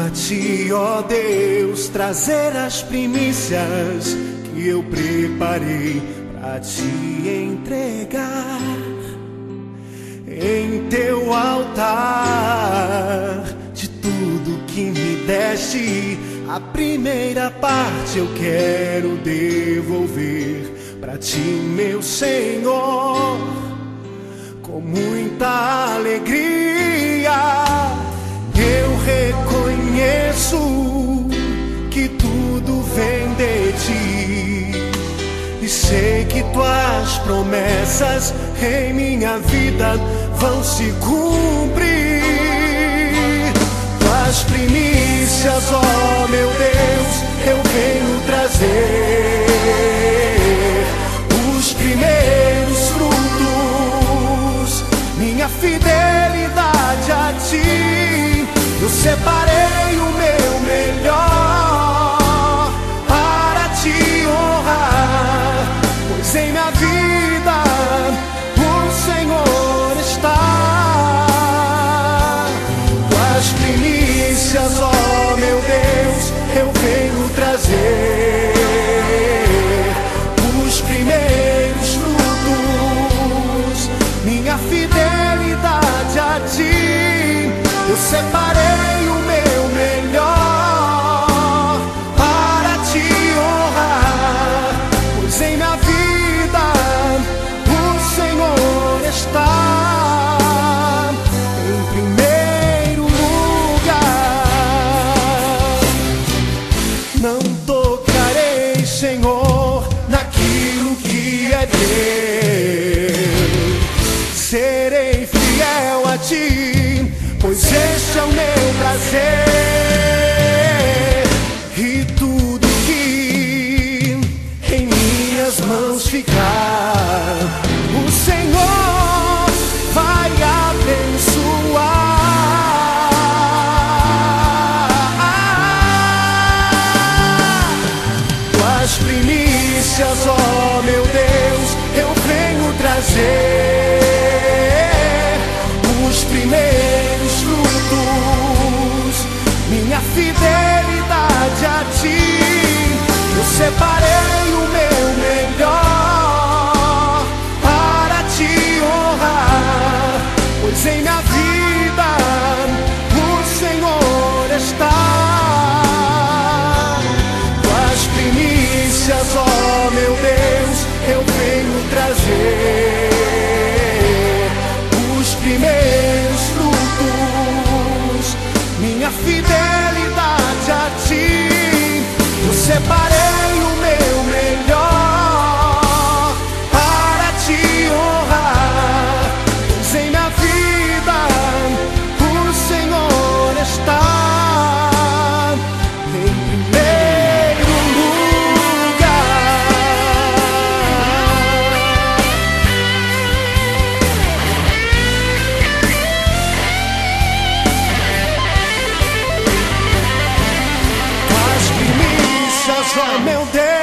a ti, ó Deus, trazer as primícias que eu preparei para te entregar em teu altar de tudo que me deste. A primeira parte eu quero devolver para ti, meu Senhor, com muita alegria. Que tudo vem de ti e sei que tuas promessas em minha vida vão se cumprir. Tuas primícias, ó meu Deus, eu venho trazer os primeiros frutos, minha fidelidade a ti. Eu separei o trazer os primeiros frutos, minha fidelidade a ti. Eu separei separei o meu melhor para te honrar, pois em minha vida o Senhor está. Tuas primícias, ó meu Deus, eu venho trazer os primeiros frutos, minha fidelidade a ti. Separei meu Deus,